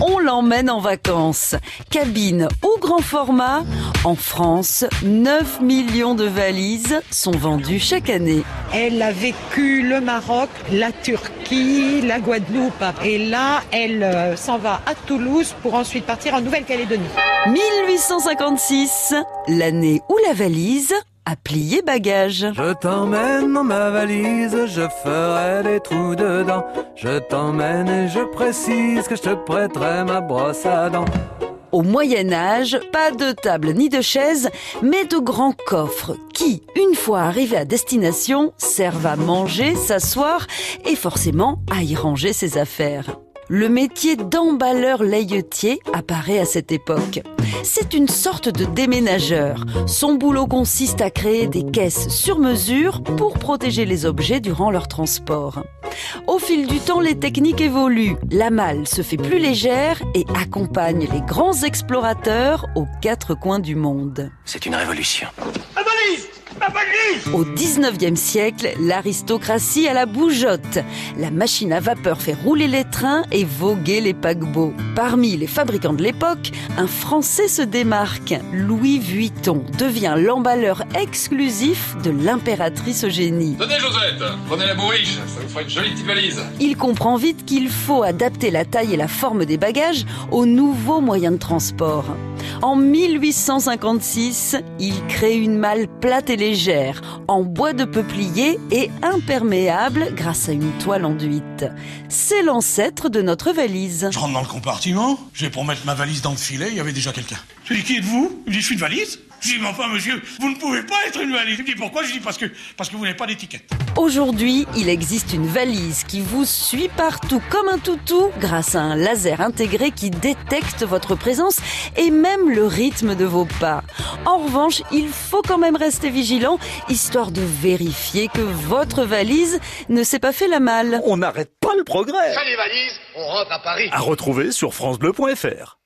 on l'emmène en vacances. Cabine ou grand format, en France, 9 millions de valises sont vendues chaque année. Elle a vécu le Maroc, la Turquie, la Guadeloupe. Et là, elle euh, s'en va à Toulouse pour ensuite partir en Nouvelle-Calédonie. 1856, l'année où la valise a plié bagage. Je t'emmène dans ma valise, je ferai des trous dedans. Je t'emmène et je précise que je te prêterai ma brosse à dents. Au Moyen Âge, pas de table ni de chaise, mais de grands coffres qui, une fois arrivés à destination, servent à manger, s'asseoir et forcément à y ranger ses affaires. Le métier d'emballeur layetier apparaît à cette époque. C'est une sorte de déménageur. Son boulot consiste à créer des caisses sur mesure pour protéger les objets durant leur transport. Au fil du temps, les techniques évoluent. La malle se fait plus légère et accompagne les grands explorateurs aux quatre coins du monde. C'est une révolution. Au 19e siècle, l'aristocratie a la bougeotte. La machine à vapeur fait rouler les trains et voguer les paquebots. Parmi les fabricants de l'époque, un Français se démarque. Louis Vuitton devient l'emballeur exclusif de l'impératrice Eugénie. Tenez Josette, prenez la bourriche, ça vous fera une jolie petite valise. Il comprend vite qu'il faut adapter la taille et la forme des bagages aux nouveaux moyens de transport. En 1856, il crée une malle plate et légère, en bois de peuplier et imperméable grâce à une toile enduite. C'est l'ancêtre de notre valise. Je rentre dans le compartiment, je vais pour mettre ma valise dans le filet, il y avait déjà quelqu'un. Je lui dis, qui êtes-vous? Il dit, je suis une valise. Je dis, mais enfin, monsieur, vous ne pouvez pas être une valise. Il me dit, pourquoi? Je dis, parce que, parce que vous n'avez pas d'étiquette. Aujourd'hui, il existe une valise qui vous suit partout comme un toutou grâce à un laser intégré qui détecte votre présence et même le rythme de vos pas. En revanche, il faut quand même rester vigilant histoire de vérifier que votre valise ne s'est pas fait la malle. On n'arrête pas le progrès. les valises, on rentre à Paris. À retrouver sur francebleu.fr.